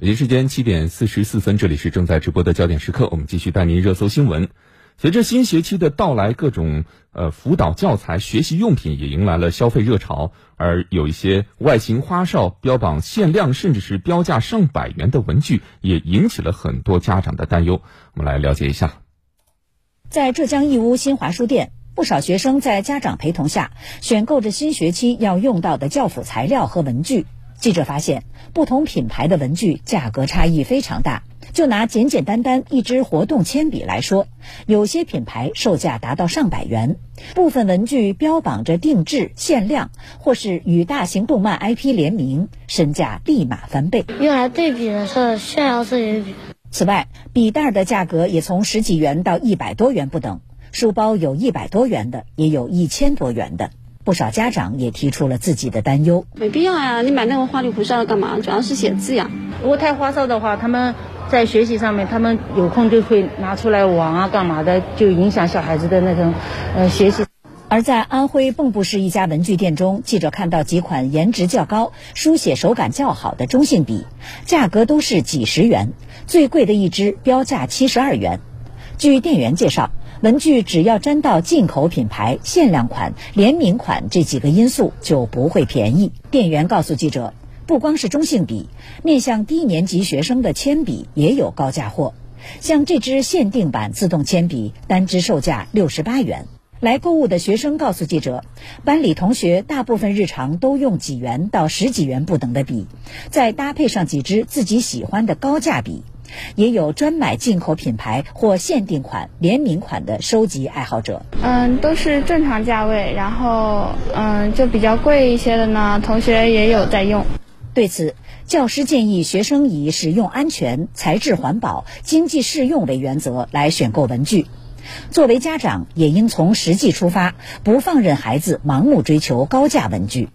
北京时间七点四十四分，这里是正在直播的焦点时刻，我们继续带您热搜新闻。随着新学期的到来，各种呃辅导教材、学习用品也迎来了消费热潮，而有一些外形花哨、标榜限量，甚至是标价上百元的文具，也引起了很多家长的担忧。我们来了解一下，在浙江义乌新华书店，不少学生在家长陪同下选购着新学期要用到的教辅材料和文具。记者发现，不同品牌的文具价格差异非常大。就拿简简单单一支活动铅笔来说，有些品牌售价达到上百元，部分文具标榜着定制、限量，或是与大型动漫 IP 联名，身价立马翻倍。用来对比的是炫耀色铅笔。此外，笔袋的价格也从十几元到一百多元不等，书包有一百多元的，也有一千多元的。不少家长也提出了自己的担忧：没必要呀，你买那个花里胡哨的干嘛？主要是写字呀。如果太花哨的话，他们在学习上面，他们有空就会拿出来玩啊，干嘛的，就影响小孩子的那种呃学习。而在安徽蚌埠市一家文具店中，记者看到几款颜值较高、书写手感较好的中性笔，价格都是几十元，最贵的一支标价七十二元。据店员介绍。文具只要沾到进口品牌、限量款、联名款这几个因素，就不会便宜。店员告诉记者，不光是中性笔，面向低年级学生的铅笔也有高价货。像这支限定版自动铅笔，单支售价六十八元。来购物的学生告诉记者，班里同学大部分日常都用几元到十几元不等的笔，再搭配上几支自己喜欢的高价笔。也有专买进口品牌或限定款、联名款的收集爱好者。嗯，都是正常价位，然后嗯，就比较贵一些的呢，同学也有在用。对此，教师建议学生以使用安全、材质环保、经济适用为原则来选购文具。作为家长，也应从实际出发，不放任孩子盲目追求高价文具。